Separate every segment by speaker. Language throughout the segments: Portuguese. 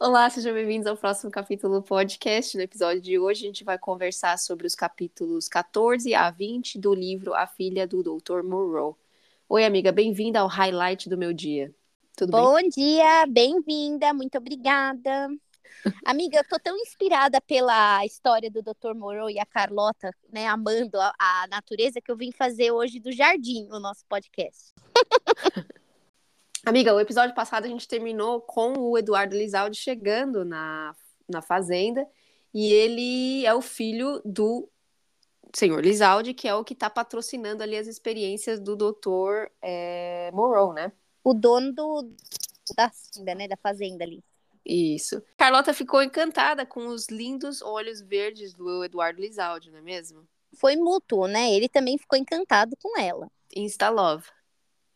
Speaker 1: Olá, sejam bem-vindos ao próximo capítulo do podcast. No episódio de hoje, a gente vai conversar sobre os capítulos 14 a 20 do livro A Filha do Dr. Moreau. Oi, amiga, bem-vinda ao highlight do meu dia. Tudo
Speaker 2: Bom
Speaker 1: bem?
Speaker 2: dia, bem-vinda, muito obrigada. Amiga, eu tô tão inspirada pela história do Dr. Moreau e a Carlota, né, amando a, a natureza, que eu vim fazer hoje do jardim o nosso podcast.
Speaker 1: Amiga, o episódio passado a gente terminou com o Eduardo Lizaldi chegando na, na fazenda e ele é o filho do senhor Lizaldi, que é o que está patrocinando ali as experiências do doutor é, Moreau, né?
Speaker 2: O dono do, da, né, da fazenda ali.
Speaker 1: Isso. Carlota ficou encantada com os lindos olhos verdes do Eduardo Lizaldi, não é mesmo?
Speaker 2: Foi mútuo, né? Ele também ficou encantado com ela.
Speaker 1: Insta Love.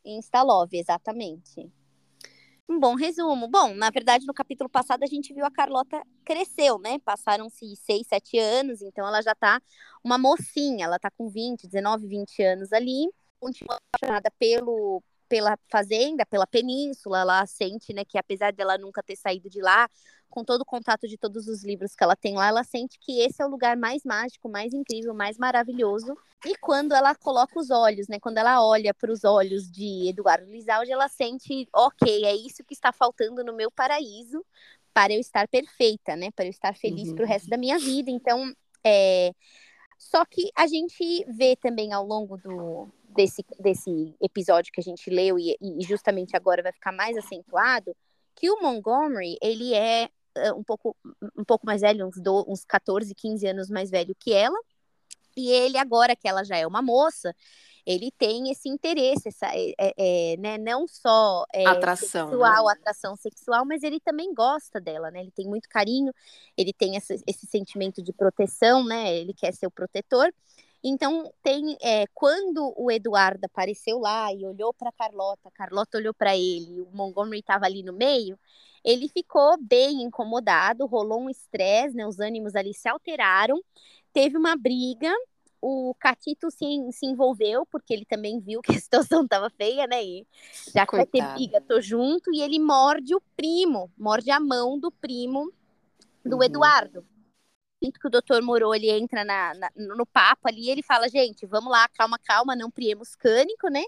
Speaker 2: Instalove, exatamente. Um bom resumo. Bom, na verdade, no capítulo passado a gente viu a Carlota cresceu, né? Passaram-se seis, sete anos, então ela já tá uma mocinha, ela tá com 20, 19, 20 anos ali, continua apaixonada pelo, pela fazenda, pela península, ela sente, né, que apesar dela nunca ter saído de lá, com todo o contato de todos os livros que ela tem lá, ela sente que esse é o lugar mais mágico, mais incrível, mais maravilhoso. E quando ela coloca os olhos, né, quando ela olha para os olhos de Eduardo Lizaldi, ela sente, ok, é isso que está faltando no meu paraíso para eu estar perfeita, né, para eu estar feliz uhum. para o resto da minha vida. Então, é... só que a gente vê também ao longo do, desse, desse episódio que a gente leu e, e justamente agora vai ficar mais acentuado que o Montgomery ele é um pouco, um pouco mais velho, uns, do, uns 14, 15 anos mais velho que ela. E ele, agora que ela já é uma moça, ele tem esse interesse, essa, é, é, né, não só é,
Speaker 1: atração,
Speaker 2: sexual,
Speaker 1: né?
Speaker 2: atração sexual, mas ele também gosta dela, né? Ele tem muito carinho, ele tem esse, esse sentimento de proteção, né? Ele quer ser o protetor. Então, tem é, quando o Eduardo apareceu lá e olhou para Carlota, Carlota olhou para ele, o Montgomery estava ali no meio, ele ficou bem incomodado, rolou um estresse, né? Os ânimos ali se alteraram, teve uma briga. O Catito se, se envolveu, porque ele também viu que a situação estava feia, né? E já que vai ter briga, tô junto. E ele morde o primo, morde a mão do primo do uhum. Eduardo sinto que o doutor Moro ele entra na, na, no papo ali, ele fala, gente, vamos lá, calma, calma, não priemos cânico, né?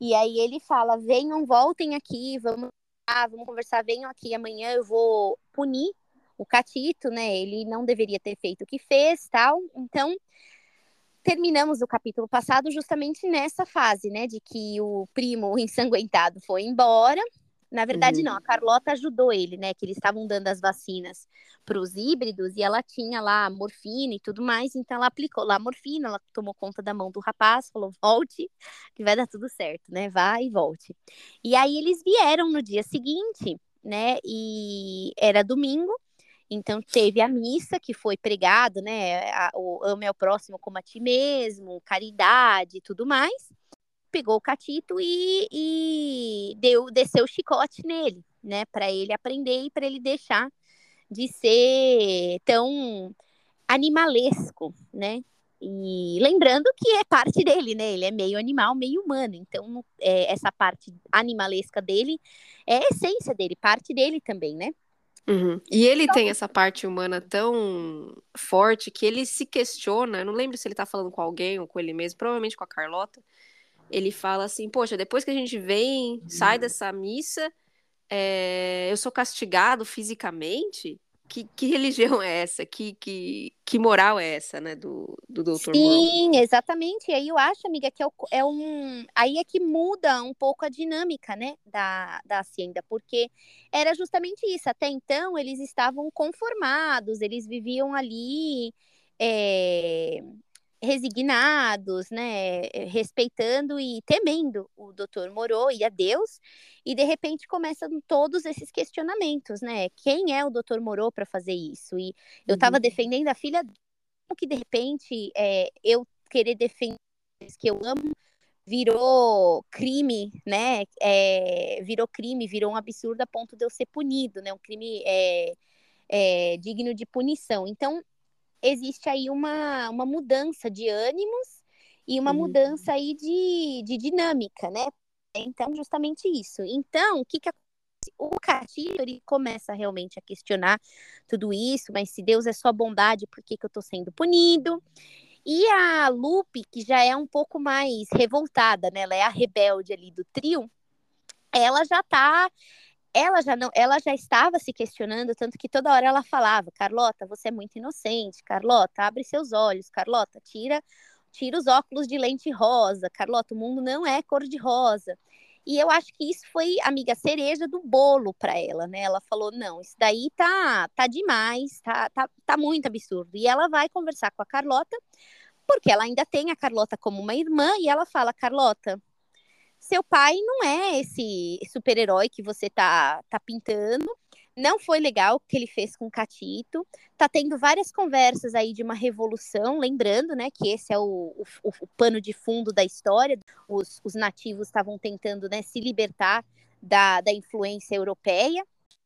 Speaker 2: E aí ele fala, venham, voltem aqui, vamos ah, vamos conversar, venham aqui, amanhã eu vou punir o Catito, né? Ele não deveria ter feito o que fez, tal. Então, terminamos o capítulo passado justamente nessa fase, né, de que o primo ensanguentado foi embora na verdade, uhum. não, a Carlota ajudou ele, né? Que eles estavam dando as vacinas para os híbridos e ela tinha lá morfina e tudo mais, então ela aplicou lá a morfina, ela tomou conta da mão do rapaz, falou: volte, que vai dar tudo certo, né? Vai e volte. E aí eles vieram no dia seguinte, né? E era domingo. Então teve a missa que foi pregado, né? A, o ame ao próximo como a ti mesmo, caridade e tudo mais pegou o catito e, e deu, desceu o chicote nele, né? Para ele aprender e para ele deixar de ser tão animalesco, né? E lembrando que é parte dele, né? Ele é meio animal, meio humano. Então, é, essa parte animalesca dele é a essência dele, parte dele também, né?
Speaker 1: Uhum. E ele então, tem essa parte humana tão forte que ele se questiona. não lembro se ele tá falando com alguém ou com ele mesmo, provavelmente com a Carlota ele fala assim: Poxa, depois que a gente vem, sai uhum. dessa missa, é, eu sou castigado fisicamente? Que, que, religião é essa? Que, que, que moral é essa, né, do, do doutor
Speaker 2: Sim, Moore? exatamente. E aí eu acho, amiga, que é, é, um. Aí é que muda um pouco a dinâmica, né, da, da Hacienda, porque era justamente isso. Até então, eles estavam conformados, eles viviam ali. É, resignados, né, eh, respeitando e temendo o doutor Moro e a Deus, e de repente começam todos esses questionamentos, né? Quem é o doutor Moro para fazer isso? E eu estava uhum. defendendo a filha, que de repente é, eu querer defender que eu amo virou crime, né? É, virou crime, virou um absurdo a ponto de eu ser punido, né? Um crime é, digno de punição. Então, existe aí uma, uma mudança de ânimos e uma uhum. mudança aí de, de dinâmica, né? Então, justamente isso. Então, o que, que o Catito, ele começa realmente a questionar tudo isso, mas se Deus é só bondade, por que, que eu estou sendo punido? E a Lupe, que já é um pouco mais revoltada, né? Ela é a rebelde ali do trio, ela já tá ela já não, ela já estava se questionando, tanto que toda hora ela falava: "Carlota, você é muito inocente. Carlota, abre seus olhos. Carlota, tira tira os óculos de lente rosa. Carlota, o mundo não é cor de rosa". E eu acho que isso foi, amiga, cereja do bolo para ela, né? Ela falou: "Não, isso daí tá tá demais, tá, tá tá muito absurdo". E ela vai conversar com a Carlota, porque ela ainda tem a Carlota como uma irmã e ela fala: "Carlota, seu pai não é esse super-herói que você tá, tá pintando. Não foi legal o que ele fez com o Catito. Tá tendo várias conversas aí de uma revolução, lembrando, né, que esse é o, o, o pano de fundo da história. Os, os nativos estavam tentando, né, se libertar da, da influência europeia.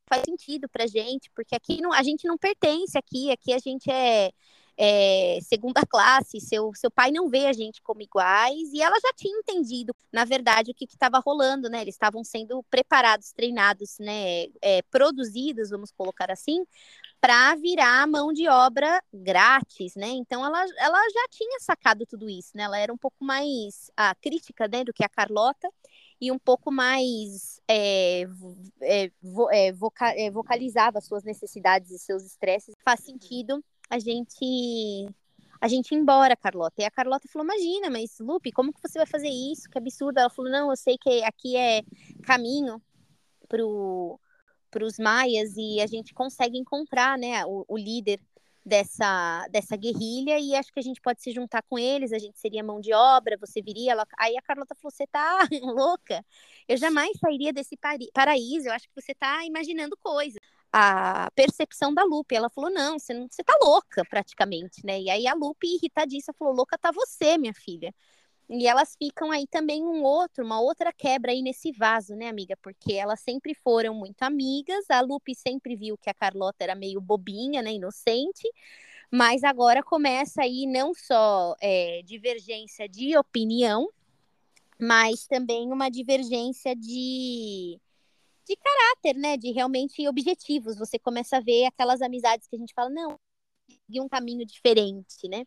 Speaker 2: Faz sentido pra gente, porque aqui não, a gente não pertence aqui, aqui a gente é é, segunda classe, seu, seu pai não vê a gente como iguais, e ela já tinha entendido, na verdade, o que estava rolando, né? Eles estavam sendo preparados, treinados, né? É, produzidos, vamos colocar assim, para virar mão de obra grátis, né? Então ela, ela já tinha sacado tudo isso, né? Ela era um pouco mais a crítica né, do que a Carlota e um pouco mais é, é, é, voca, é, vocalizava suas necessidades e seus estresses. Faz sentido a gente a gente ir embora, Carlota. E a Carlota falou: Imagina, mas Lupe, como que você vai fazer isso? Que absurdo. Ela falou: Não, eu sei que aqui é caminho para os maias e a gente consegue encontrar, né, o, o, líder dessa dessa guerrilha e acho que a gente pode se juntar com eles. A gente seria mão de obra. Você viria. Ela... Aí a Carlota falou: Você tá louca? Eu jamais sairia desse paraíso. Eu acho que você tá imaginando coisas a percepção da Lupe. Ela falou: não, você, não, você tá louca, praticamente, né? E aí a Lupe, irritadíssima, falou: louca tá você, minha filha. E elas ficam aí também um outro, uma outra quebra aí nesse vaso, né, amiga? Porque elas sempre foram muito amigas. A Lupe sempre viu que a Carlota era meio bobinha, né, inocente. Mas agora começa aí não só é, divergência de opinião, mas também uma divergência de de caráter, né? De realmente objetivos. Você começa a ver aquelas amizades que a gente fala, não, de um caminho diferente, né?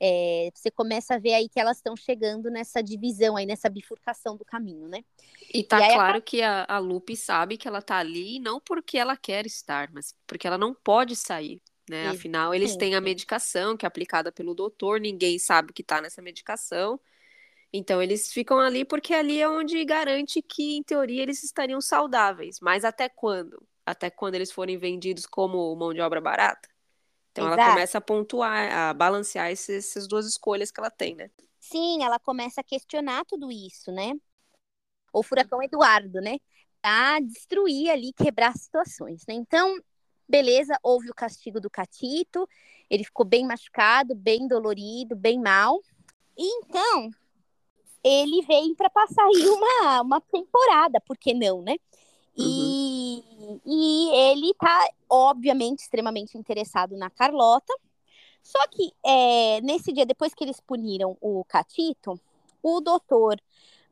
Speaker 2: É, você começa a ver aí que elas estão chegando nessa divisão aí, nessa bifurcação do caminho, né?
Speaker 1: E tá e claro a... que a, a Lupe sabe que ela tá ali não porque ela quer estar, mas porque ela não pode sair, né? Afinal, eles têm a medicação que é aplicada pelo doutor, ninguém sabe que tá nessa medicação. Então eles ficam ali porque ali é onde garante que, em teoria, eles estariam saudáveis. Mas até quando? Até quando eles forem vendidos como mão de obra barata? Então Exato. ela começa a pontuar, a balancear esses, essas duas escolhas que ela tem, né?
Speaker 2: Sim, ela começa a questionar tudo isso, né? O furacão Eduardo, né? A destruir ali, quebrar situações, né? Então, beleza, houve o castigo do Catito, ele ficou bem machucado, bem dolorido, bem mal. E então, ele vem para passar aí uma, uma temporada, por que não, né? E, uhum. e ele tá, obviamente, extremamente interessado na Carlota. Só que é, nesse dia, depois que eles puniram o Catito, o doutor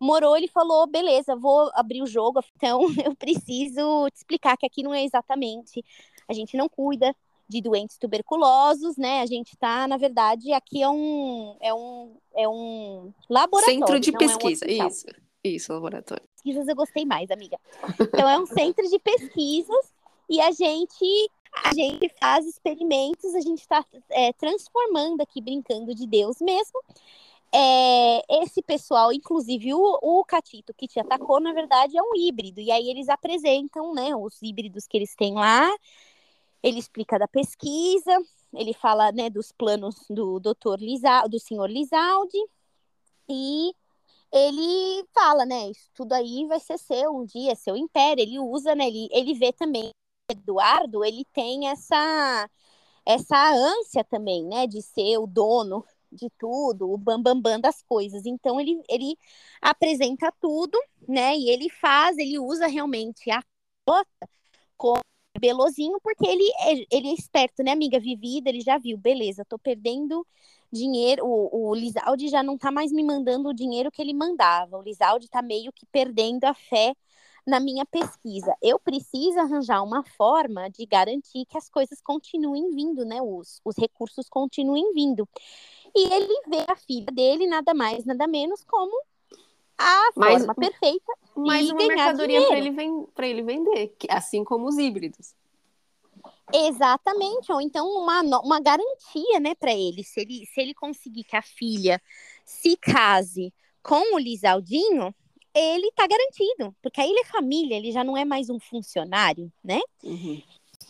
Speaker 2: Morou, ele falou: beleza, vou abrir o jogo, então eu preciso te explicar que aqui não é exatamente. A gente não cuida de doentes tuberculosos, né? A gente está, na verdade, aqui é um, é um, é um laboratório.
Speaker 1: Centro de pesquisa, é um isso. Isso, laboratório.
Speaker 2: Pesquisas eu gostei mais, amiga. Então é um centro de pesquisas e a gente a gente faz experimentos, a gente está é, transformando aqui, brincando de Deus mesmo. É, esse pessoal, inclusive o, o Catito que te atacou, na verdade é um híbrido. E aí eles apresentam, né, os híbridos que eles têm lá ele explica da pesquisa, ele fala né, dos planos do doutor do senhor Lizaldi, e ele fala, né, isso tudo aí vai ser seu um dia, seu império. Ele usa, né, ele, ele vê também, Eduardo, ele tem essa essa ânsia também, né, de ser o dono de tudo, o bambambam bam, bam das coisas. Então ele, ele apresenta tudo, né, e ele faz, ele usa realmente a cota como Belozinho, porque ele é, ele é esperto, né, amiga? Vivida, ele já viu, beleza, tô perdendo dinheiro. O, o já não tá mais me mandando o dinheiro que ele mandava. O Lizaldi tá meio que perdendo a fé na minha pesquisa. Eu preciso arranjar uma forma de garantir que as coisas continuem vindo, né? Os, os recursos continuem vindo. E ele vê a filha dele nada mais, nada menos como a
Speaker 1: Mais-
Speaker 2: forma perfeita
Speaker 1: Mais
Speaker 2: e
Speaker 1: uma mercadoria para ele, ele vender, assim como os híbridos.
Speaker 2: Exatamente, ou então uma, uma garantia, né, para ele. Se ele se ele conseguir que a filha se case com o Lisaldinho, ele tá garantido, porque aí ele é família, ele já não é mais um funcionário, né?
Speaker 1: Uhum.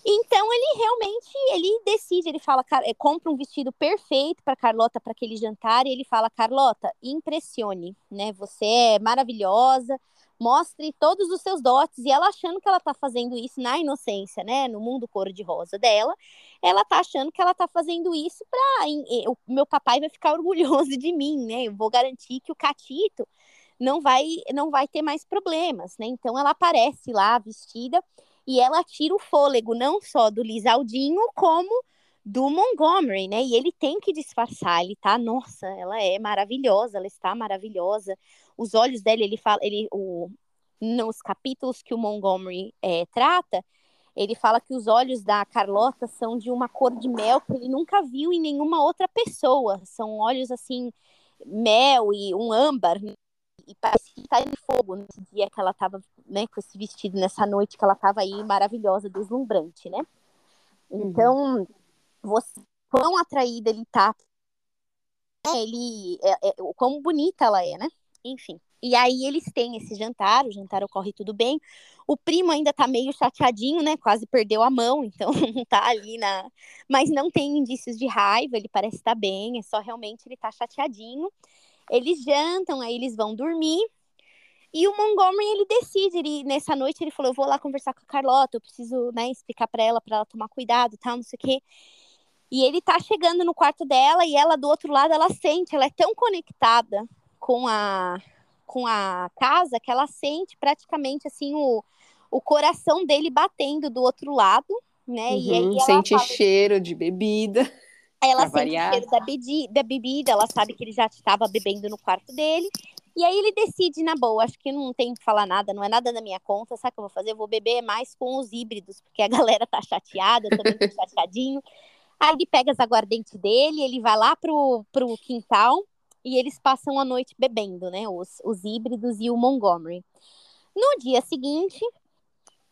Speaker 2: Então ele realmente ele decide, ele fala, "Car- eh, compra um vestido perfeito para Carlota para aquele jantar e ele fala, Carlota, impressione, né? Você é maravilhosa, mostre todos os seus dotes e ela achando que ela tá fazendo isso na inocência, né? No mundo cor de rosa dela, ela tá achando que ela tá fazendo isso para o meu papai vai ficar orgulhoso de mim, né? Eu vou garantir que o Catito não vai não vai ter mais problemas, né? Então ela aparece lá vestida e ela tira o fôlego não só do Lisaldinho, como do Montgomery, né? E ele tem que disfarçar, ele tá, nossa, ela é maravilhosa, ela está maravilhosa. Os olhos dela, ele fala, ele, o, nos capítulos que o Montgomery é, trata, ele fala que os olhos da Carlota são de uma cor de mel que ele nunca viu em nenhuma outra pessoa. São olhos assim, mel e um âmbar, né? E parece que tá de fogo nesse dia que ela tava, né, com esse vestido, nessa noite que ela tava aí maravilhosa, deslumbrante, né? Então, você, quão atraída ele tá, né, ele, é, é, quão bonita ela é, né? Enfim. E aí eles têm esse jantar, o jantar ocorre tudo bem. O primo ainda tá meio chateadinho, né? Quase perdeu a mão, então não tá ali na. Mas não tem indícios de raiva, ele parece estar bem, é só realmente ele tá chateadinho. Eles jantam, aí eles vão dormir. E o Montgomery, ele decide, ele, nessa noite ele falou, eu vou lá conversar com a Carlota, eu preciso, né, explicar para ela, para ela tomar cuidado, tal, não sei o quê. E ele tá chegando no quarto dela e ela do outro lado, ela sente, ela é tão conectada com a com a casa que ela sente praticamente assim o, o coração dele batendo do outro lado, né? E aí
Speaker 1: Uhum,
Speaker 2: ela
Speaker 1: Sente
Speaker 2: fala,
Speaker 1: cheiro de bebida.
Speaker 2: Ela
Speaker 1: pra
Speaker 2: sente o
Speaker 1: variar.
Speaker 2: cheiro da, bedi- da bebida, ela sabe que ele já estava bebendo no quarto dele. E aí ele decide, na boa, acho que não tem que falar nada, não é nada na minha conta, sabe o que eu vou fazer? Eu vou beber mais com os híbridos, porque a galera tá chateada, eu também tô chateadinho. Aí ele pega as aguardentes dele, ele vai lá pro, pro quintal e eles passam a noite bebendo, né? Os, os híbridos e o Montgomery. No dia seguinte,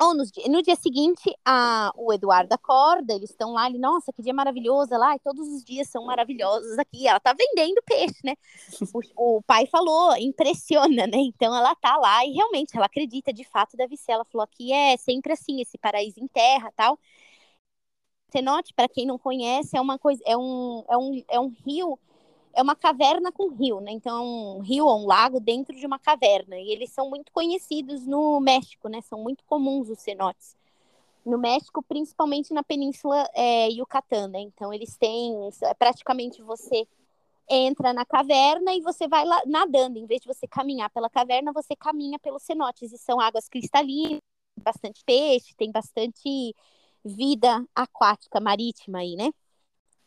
Speaker 2: ou nos di- no dia seguinte, a, o Eduardo acorda, eles estão lá, ele, nossa, que dia maravilhoso, lá, e todos os dias são maravilhosos aqui. Ela tá vendendo peixe, né? O, o pai falou, impressiona, né? Então ela tá lá e realmente ela acredita, de fato, deve ser. Ela falou que é sempre assim, esse paraíso em terra tal. Cenote, para quem não conhece, é uma coisa, é um, é um, é um rio, é uma caverna com rio, né? Então, é um rio ou um lago dentro de uma caverna. E eles são muito conhecidos no México, né? São muito comuns os cenotes. No México, principalmente na Península é, né? Então, eles têm, é praticamente você entra na caverna e você vai lá nadando. Em vez de você caminhar pela caverna, você caminha pelos cenotes. E são águas cristalinas, bastante peixe, tem bastante vida aquática marítima aí, né?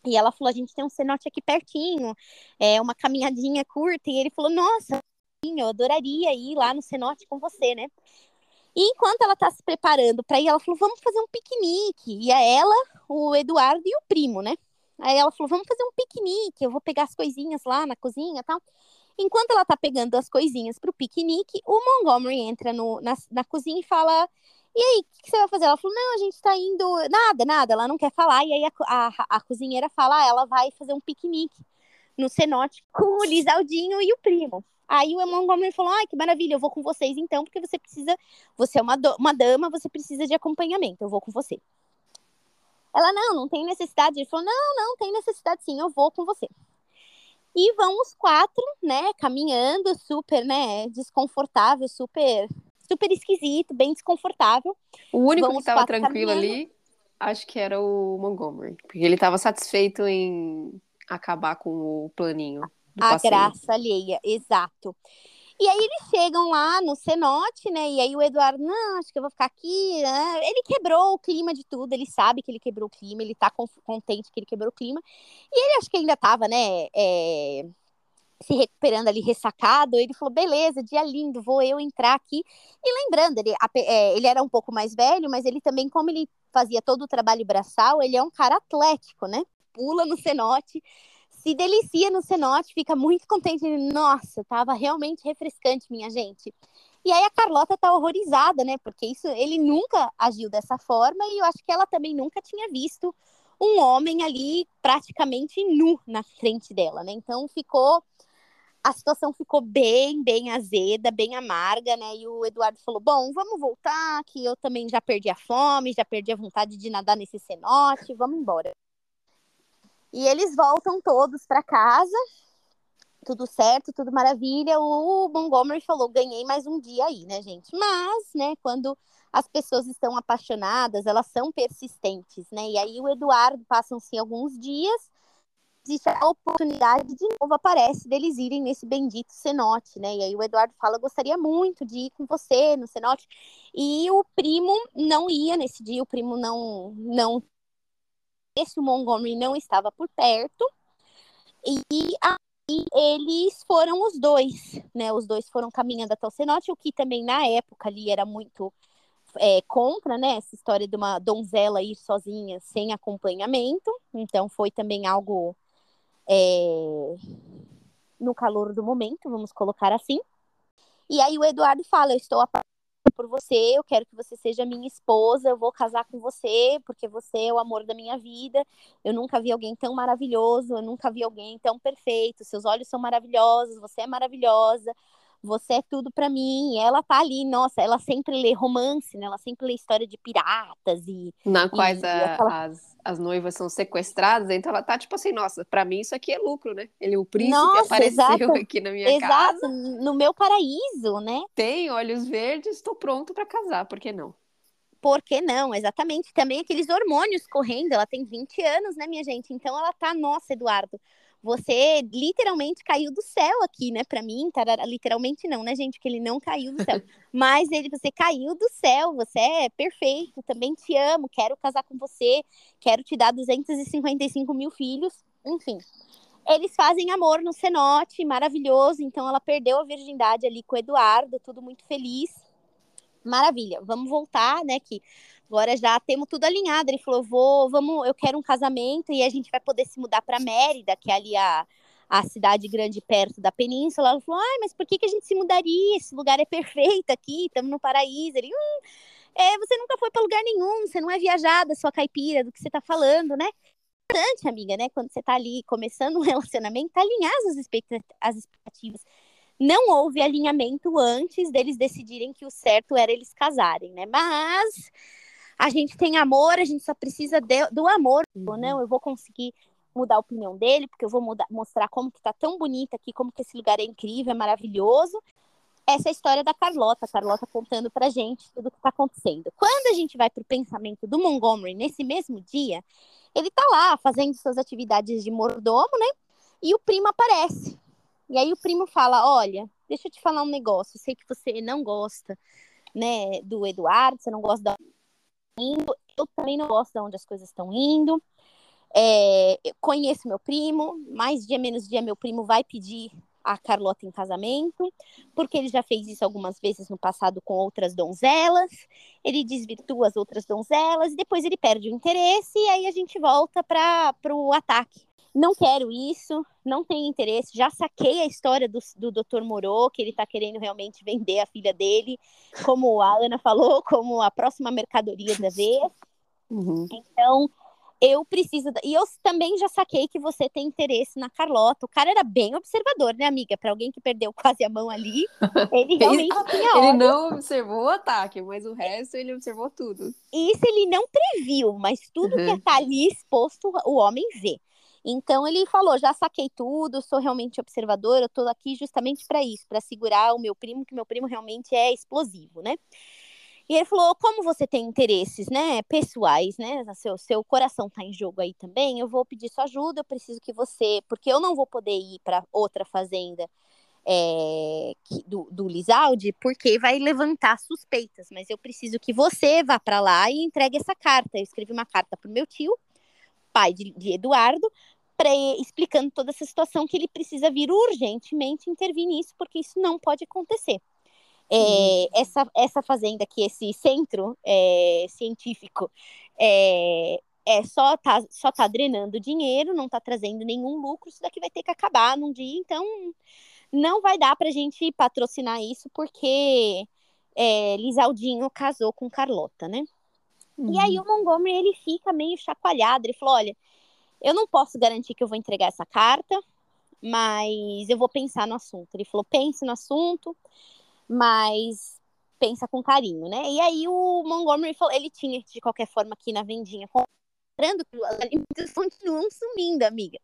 Speaker 2: E ela falou: a gente tem um cenote aqui pertinho, é uma caminhadinha curta. E ele falou: nossa, eu adoraria ir lá no cenote com você, né? E enquanto ela tá se preparando para ir, ela falou: vamos fazer um piquenique. E a ela, o Eduardo e o primo, né? Aí ela falou: vamos fazer um piquenique, eu vou pegar as coisinhas lá na cozinha e tal. Enquanto ela tá pegando as coisinhas pro piquenique, o Montgomery entra no, na, na cozinha e fala: E aí, o que, que você vai fazer? Ela falou: Não, a gente tá indo. Nada, nada, ela não quer falar. E aí a, a, a cozinheira fala: ah, ela vai fazer um piquenique no cenote com o Lisaldinho e o primo. Aí o Montgomery falou: Ai, que maravilha, eu vou com vocês então, porque você precisa. Você é uma, do- uma dama, você precisa de acompanhamento, eu vou com você. Ela, não, não tem necessidade. Ele falou: Não, não, tem necessidade sim, eu vou com você. E vão os quatro, né, caminhando, super, né, desconfortável, super, super esquisito, bem desconfortável.
Speaker 1: O único
Speaker 2: Vamos
Speaker 1: que tava
Speaker 2: quatro
Speaker 1: tranquilo
Speaker 2: caminhando.
Speaker 1: ali, acho que era o Montgomery. Porque ele tava satisfeito em acabar com o planinho
Speaker 2: a
Speaker 1: passeio.
Speaker 2: graça alheia, exato. E aí eles chegam lá no cenote, né? E aí o Eduardo, não, acho que eu vou ficar aqui. né? Ele quebrou o clima de tudo, ele sabe que ele quebrou o clima, ele tá con- contente que ele quebrou o clima. E ele acho que ainda tava, né? é, se recuperando ali ressacado, ele falou: beleza, dia lindo, vou eu entrar aqui. E lembrando, ele, é, ele era um pouco mais velho, mas ele também, como ele fazia todo o trabalho braçal, ele é um cara atlético, né? Pula no cenote, se delicia no cenote, fica muito contente. Nossa, tava realmente refrescante, minha gente. E aí a Carlota tá horrorizada, né? Porque isso ele nunca agiu dessa forma e eu acho que ela também nunca tinha visto um homem ali praticamente nu na frente dela, né? Então ficou a situação ficou bem, bem azeda, bem amarga, né? E o Eduardo falou: Bom, vamos voltar, que eu também já perdi a fome, já perdi a vontade de nadar nesse cenote, vamos embora. E eles voltam todos para casa, tudo certo, tudo maravilha. O Montgomery falou: ganhei mais um dia aí, né, gente? Mas, né, quando as pessoas estão apaixonadas, elas são persistentes, né? E aí o Eduardo passam-se alguns dias existe a oportunidade de novo aparece deles irem nesse bendito cenote, né? E aí o Eduardo fala, gostaria muito de ir com você no cenote. E o primo não ia nesse dia, o primo não não esse Montgomery não estava por perto. E aí eles foram os dois, né? Os dois foram caminhando até o cenote, o que também na época ali era muito é, contra, né, essa história de uma donzela ir sozinha sem acompanhamento. Então foi também algo é, no calor do momento, vamos colocar assim. E aí o Eduardo fala: Eu estou apaixonado por você, eu quero que você seja minha esposa, eu vou casar com você, porque você é o amor da minha vida. Eu nunca vi alguém tão maravilhoso, eu nunca vi alguém tão perfeito. Seus olhos são maravilhosos, você é maravilhosa você é tudo para mim. E ela tá ali, nossa, ela sempre lê romance, né? Ela sempre lê história de piratas e.
Speaker 1: Na quais e, a, aquela... as, as noivas são sequestradas, então ela tá tipo assim, nossa, para mim isso aqui é lucro, né? Ele, o príncipe nossa, apareceu exato, aqui na minha
Speaker 2: exato,
Speaker 1: casa.
Speaker 2: no meu paraíso, né?
Speaker 1: Tem olhos verdes, estou pronto para casar, por que não?
Speaker 2: Por que não? Exatamente. Também aqueles hormônios correndo. Ela tem 20 anos, né, minha gente? Então ela tá, nossa, Eduardo, você literalmente caiu do céu aqui, né? Para mim, tarara, literalmente não, né, gente? Que ele não caiu do céu. Mas ele, você caiu do céu, você é perfeito, também te amo, quero casar com você, quero te dar 255 mil filhos, enfim. Eles fazem amor no cenote, maravilhoso. Então ela perdeu a virgindade ali com o Eduardo, tudo muito feliz. Maravilha. Vamos voltar, né? Que agora já temos tudo alinhado. Ele falou: vou, vamos, eu quero um casamento e a gente vai poder se mudar para Mérida, que é ali a, a cidade grande perto da península. Ela falou: ai, mas por que, que a gente se mudaria? Esse lugar é perfeito aqui, estamos no paraíso. Ele, hum, é, você nunca foi para lugar nenhum, você não é viajada, sua caipira, do que você está falando, né? Importante, amiga, né? Quando você está ali começando um relacionamento, alinhar as expectativas. Não houve alinhamento antes deles decidirem que o certo era eles casarem, né? Mas a gente tem amor, a gente só precisa de, do amor, uhum. não, eu vou conseguir mudar a opinião dele, porque eu vou mudar, mostrar como que tá tão bonita aqui, como que esse lugar é incrível, é maravilhoso. Essa é a história da Carlota, a Carlota contando pra gente tudo o que tá acontecendo. Quando a gente vai pro pensamento do Montgomery nesse mesmo dia, ele tá lá fazendo suas atividades de mordomo, né? E o primo aparece. E aí o primo fala: "Olha, deixa eu te falar um negócio, eu sei que você não gosta, né, do Eduardo, você não gosta da indo, eu também não gosto de onde as coisas estão indo. É, conheço meu primo, mais dia menos dia meu primo vai pedir a Carlota em casamento, porque ele já fez isso algumas vezes no passado com outras donzelas. Ele desvirtua as outras donzelas depois ele perde o interesse e aí a gente volta para o ataque não quero isso, não tenho interesse. Já saquei a história do, do Dr. Morô, que ele está querendo realmente vender a filha dele, como a Ana falou, como a próxima mercadoria da vez. Uhum. Então, eu preciso. E eu também já saquei que você tem interesse na Carlota. O cara era bem observador, né, amiga? Para alguém que perdeu quase a mão ali, ele realmente tinha.
Speaker 1: Ele não observou o ataque, mas o resto ele observou tudo.
Speaker 2: Isso ele não previu, mas tudo uhum. que está ali exposto, o homem vê. Então ele falou: já saquei tudo, sou realmente observador, eu estou aqui justamente para isso, para segurar o meu primo, que meu primo realmente é explosivo, né? E ele falou: como você tem interesses, né, pessoais, né, seu, seu coração está em jogo aí também, eu vou pedir sua ajuda, eu preciso que você, porque eu não vou poder ir para outra fazenda é, do, do porque vai levantar suspeitas, mas eu preciso que você vá para lá e entregue essa carta. Eu escrevi uma carta para o meu tio, pai de, de Eduardo, explicando toda essa situação que ele precisa vir urgentemente intervir nisso, porque isso não pode acontecer. É, uhum. essa, essa fazenda aqui, esse centro é, científico, é, é só tá, só tá drenando dinheiro, não tá trazendo nenhum lucro, isso daqui vai ter que acabar num dia, então não vai dar pra gente patrocinar isso, porque é, Lisaldinho casou com Carlota, né? E aí uhum. o Montgomery, ele fica meio chacoalhado, ele falou, olha, eu não posso garantir que eu vou entregar essa carta, mas eu vou pensar no assunto. Ele falou, pense no assunto, mas pensa com carinho, né? E aí o Montgomery falou, ele tinha de qualquer forma aqui na vendinha comprando que os alimentos continuam sumindo, amiga.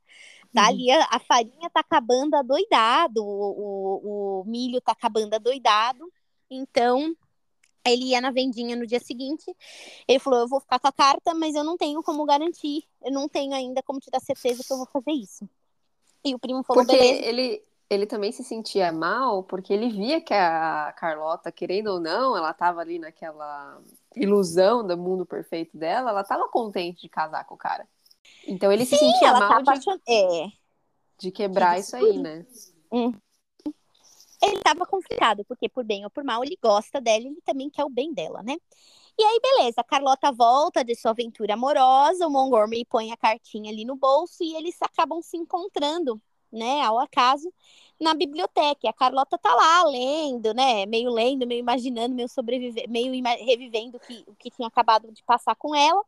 Speaker 2: Tá uhum. ali, a, a, farinha tá acabando adoidado, o, o, o milho tá acabando adoidado. Então, ele ia na vendinha no dia seguinte. Ele falou: Eu vou ficar com a carta, mas eu não tenho como garantir. Eu não tenho ainda como te dar certeza que eu vou fazer isso. E o primo falou:
Speaker 1: Porque
Speaker 2: Beleza.
Speaker 1: ele, ele também se sentia mal, porque ele via que a Carlota, querendo ou não, ela estava ali naquela ilusão do mundo perfeito dela, ela estava contente de casar com o cara. Então ele Sim, se sentia mal tá de, é. de quebrar isso aí, né?
Speaker 2: Hum. Ele estava complicado, porque por bem ou por mal ele gosta dela e ele também quer o bem dela, né? E aí, beleza, a Carlota volta de sua aventura amorosa, o Montgomery põe a cartinha ali no bolso e eles acabam se encontrando né, ao acaso, na biblioteca. E a Carlota tá lá lendo, né, meio lendo, meio imaginando, meio sobrevivendo, meio revivendo o que, o que tinha acabado de passar com ela.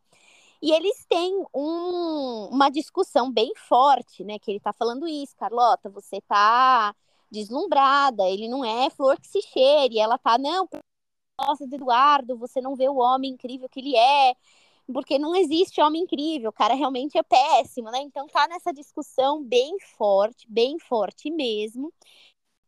Speaker 2: E eles têm um, uma discussão bem forte, né, que ele tá falando isso, Carlota, você tá deslumbrada, ele não é flor que se cheire, ela tá, não, do Eduardo, você não vê o homem incrível que ele é, porque não existe homem incrível, o cara realmente é péssimo, né? Então tá nessa discussão bem forte, bem forte mesmo.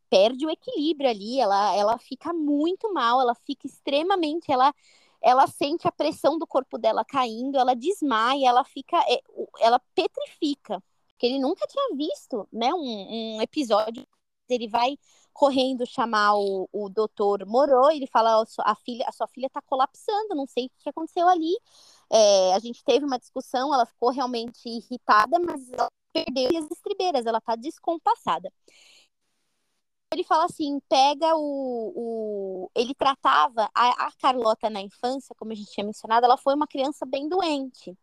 Speaker 2: Perde o equilíbrio ali, ela, ela fica muito mal, ela fica extremamente, ela ela sente a pressão do corpo dela caindo, ela desmaia, ela fica, é, ela petrifica, porque ele nunca tinha visto, né, um, um episódio, ele vai correndo chamar o, o doutor Morô, ele fala, a, filha, a sua filha está colapsando, não sei o que aconteceu ali, é, a gente teve uma discussão, ela ficou realmente irritada, mas ela perdeu as estribeiras, ela tá descompassada. Ele fala assim, pega o, o... ele tratava a, a Carlota na infância, como a gente tinha mencionado, ela foi uma criança bem doente.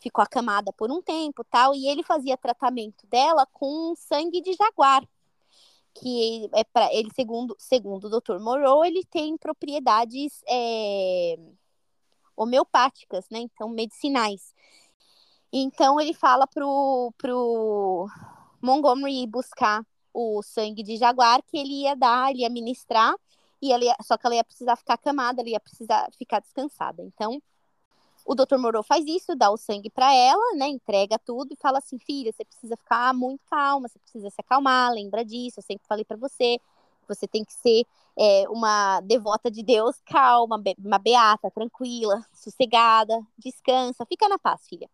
Speaker 2: Ficou acamada por um tempo tal, e ele fazia tratamento dela com sangue de jaguar, que é para ele, segundo, segundo o Dr. Moreau, ele tem propriedades é, homeopáticas, né? Então, medicinais. Então, ele fala pro, pro Montgomery buscar o sangue de jaguar que ele ia dar, ele ia ministrar, e ela ia, só que ela ia precisar ficar acamada, ela ia precisar ficar descansada. Então, o Dr. Moreau faz isso, dá o sangue para ela, né? Entrega tudo e fala assim: filha, você precisa ficar muito calma, você precisa se acalmar, lembra disso, eu sempre falei para você. Você tem que ser é, uma devota de Deus, calma, uma beata, tranquila, sossegada, descansa, fica na paz, filha.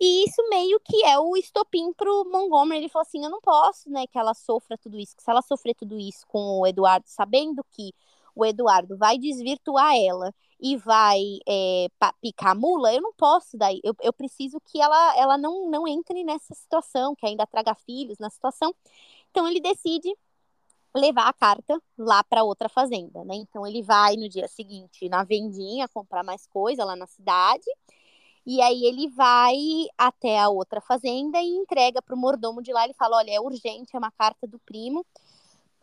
Speaker 2: E isso meio que é o estopim pro Montgomery. Ele falou assim: eu não posso, né, que ela sofra tudo isso. Que se ela sofrer tudo isso com o Eduardo, sabendo que o Eduardo vai desvirtuar ela e vai é, picar mula, eu não posso daí. Eu, eu preciso que ela, ela não, não entre nessa situação, que ainda traga filhos na situação. Então ele decide levar a carta lá para outra fazenda, né? Então ele vai no dia seguinte na vendinha comprar mais coisa lá na cidade. E aí ele vai até a outra fazenda e entrega para o mordomo de lá. Ele fala: olha, é urgente, é uma carta do primo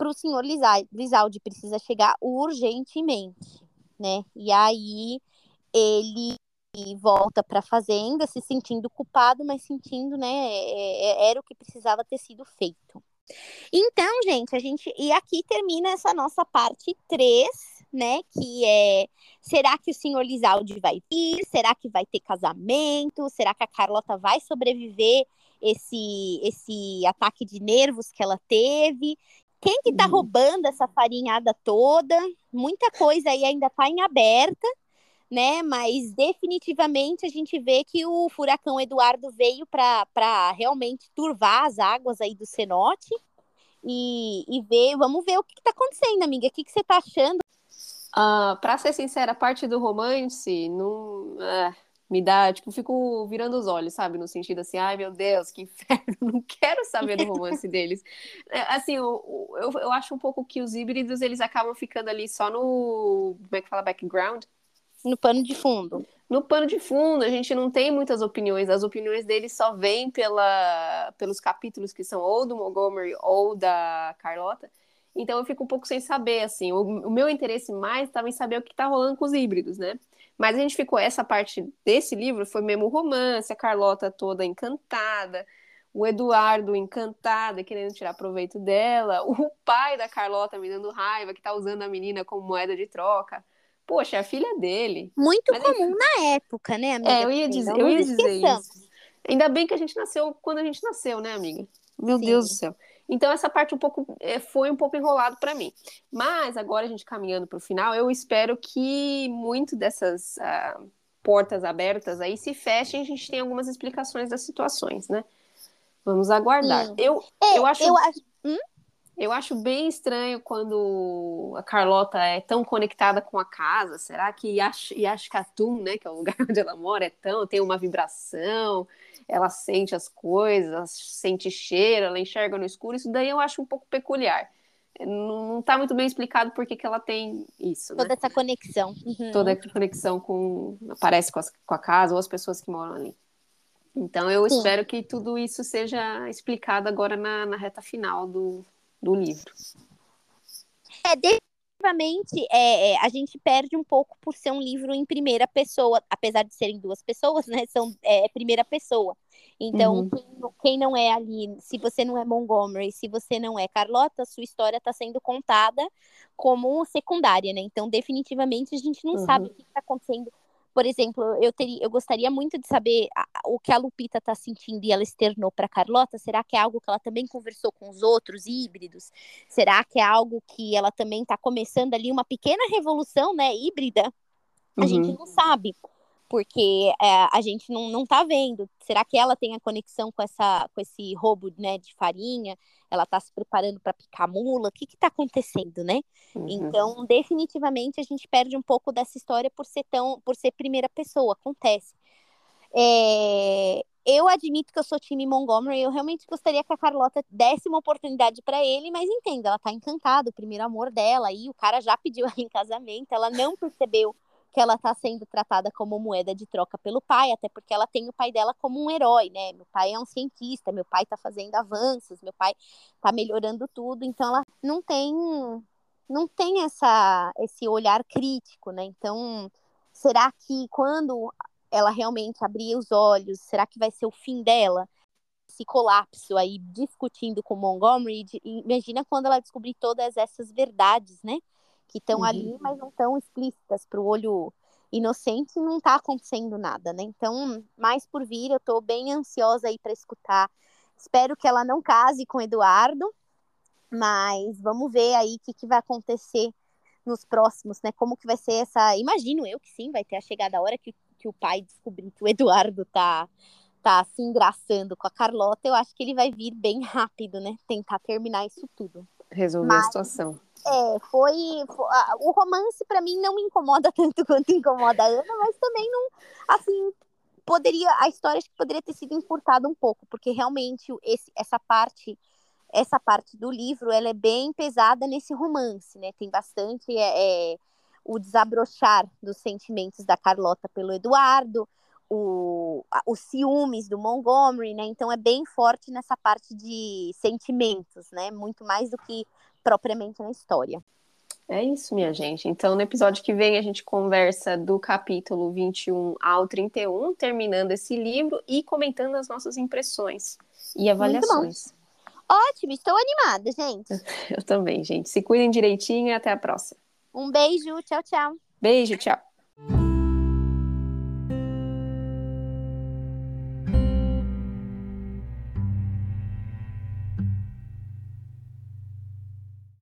Speaker 2: para o senhor Lisaldi, precisa chegar urgentemente, né? E aí ele volta para a fazenda se sentindo culpado, mas sentindo, né, é, é, era o que precisava ter sido feito. Então, gente, a gente. E aqui termina essa nossa parte 3, né? Que é. Será que o senhor Lisaldi vai vir? Será que vai ter casamento? Será que a Carlota vai sobreviver esse, esse ataque de nervos que ela teve? Quem que tá uhum. roubando essa farinhada toda? Muita coisa aí ainda tá em aberta, né? Mas definitivamente a gente vê que o furacão Eduardo veio para realmente turvar as águas aí do cenote e, e ver, vamos ver o que, está acontecendo, amiga. O que, que você está achando?
Speaker 1: Uh, ah, para ser sincera, a parte do romance não, uh, me dá, tipo, fico virando os olhos, sabe? No sentido assim, ai meu Deus, que inferno, não quero saber do romance deles. É, assim, eu, eu, eu acho um pouco que os híbridos, eles acabam ficando ali só no, como é que fala, background?
Speaker 2: No pano de fundo.
Speaker 1: No pano de fundo, a gente não tem muitas opiniões, as opiniões deles só vêm pela, pelos capítulos que são ou do Montgomery ou da Carlota, então eu fico um pouco sem saber, assim, o, o meu interesse mais estava em saber o que está rolando com os híbridos, né? Mas a gente ficou, essa parte desse livro foi mesmo romance, a Carlota toda encantada, o Eduardo encantado, querendo tirar proveito dela, o pai da Carlota me dando raiva, que tá usando a menina como moeda de troca. Poxa, é a filha dele.
Speaker 2: Muito Mas, comum na época, né, amiga?
Speaker 1: É, eu ia dizer, eu ia dizer isso. Ainda bem que a gente nasceu quando a gente nasceu, né, amiga? Meu Sim. Deus do céu. Então essa parte um pouco é, foi um pouco enrolado para mim. Mas agora a gente caminhando para o final, eu espero que muito dessas uh, portas abertas aí se fechem, e a gente tem algumas explicações das situações, né? Vamos aguardar. Eu, é, eu acho.
Speaker 2: Eu acho... Hum?
Speaker 1: Eu acho bem estranho quando a Carlota é tão conectada com a casa. Será que Yash, Yashkatum, né, que é o lugar onde ela mora, é tão, tem uma vibração? ela sente as coisas, sente cheiro, ela enxerga no escuro, isso daí eu acho um pouco peculiar. Não está muito bem explicado por que, que ela tem isso.
Speaker 2: Toda
Speaker 1: né?
Speaker 2: essa conexão.
Speaker 1: Uhum. Toda essa conexão com. aparece com, as, com, a casa ou as pessoas que moram ali. Então eu Sim. espero que tudo isso seja explicado agora na, na reta final do, do livro.
Speaker 2: É, definitivamente é, é, a gente perde um pouco por ser um livro em primeira pessoa, apesar de serem duas pessoas, né? São é, primeira pessoa. Então, uhum. quem, quem, não é ali, se você não é Montgomery, se você não é Carlota, sua história está sendo contada como secundária, né? Então, definitivamente, a gente não uhum. sabe o que está acontecendo por exemplo, eu teria, eu gostaria muito de saber a, o que a Lupita está sentindo e ela externou para Carlota. Será que é algo que ela também conversou com os outros híbridos? Será que é algo que ela também está começando ali uma pequena revolução, né, híbrida? A uhum. gente não sabe porque é, a gente não, não tá vendo. Será que ela tem a conexão com, essa, com esse roubo né, de farinha? Ela está se preparando para picar mula? O que está acontecendo, né? Uhum. Então, definitivamente, a gente perde um pouco dessa história por ser tão, por ser primeira pessoa, acontece. É, eu admito que eu sou time Montgomery, eu realmente gostaria que a Carlota desse uma oportunidade para ele, mas entenda, ela tá encantada, o primeiro amor dela, e o cara já pediu ela em casamento, ela não percebeu que ela está sendo tratada como moeda de troca pelo pai, até porque ela tem o pai dela como um herói, né? Meu pai é um cientista, meu pai está fazendo avanços, meu pai está melhorando tudo, então ela não tem não tem essa esse olhar crítico, né? Então, será que quando ela realmente abrir os olhos, será que vai ser o fim dela? Esse colapso aí discutindo com Montgomery, imagina quando ela descobrir todas essas verdades, né? Que estão uhum. ali, mas não estão explícitas para o olho inocente, não está acontecendo nada, né? Então, mais por vir, eu estou bem ansiosa aí para escutar. Espero que ela não case com Eduardo, mas vamos ver aí o que, que vai acontecer nos próximos, né? Como que vai ser essa. Imagino eu que sim, vai ter a chegada a hora que, que o pai descobrir que o Eduardo tá, tá se engraçando com a Carlota. Eu acho que ele vai vir bem rápido, né? Tentar terminar isso tudo.
Speaker 1: Resolver mas, a situação.
Speaker 2: É, foi, foi o romance para mim não me incomoda tanto quanto incomoda a Ana, mas também não, assim, poderia a história acho que poderia ter sido encurtada um pouco, porque realmente esse, essa parte essa parte do livro ela é bem pesada nesse romance, né? Tem bastante é, é, o desabrochar dos sentimentos da Carlota pelo Eduardo, o, os ciúmes do Montgomery, né? Então é bem forte nessa parte de sentimentos, né? Muito mais do que propriamente na história.
Speaker 1: É isso, minha gente. Então, no episódio que vem, a gente conversa do capítulo 21 ao 31, terminando esse livro e comentando as nossas impressões e avaliações.
Speaker 2: Ótimo, estou animada, gente.
Speaker 1: Eu também, gente. Se cuidem direitinho e até a próxima.
Speaker 2: Um beijo, tchau, tchau.
Speaker 1: Beijo, tchau.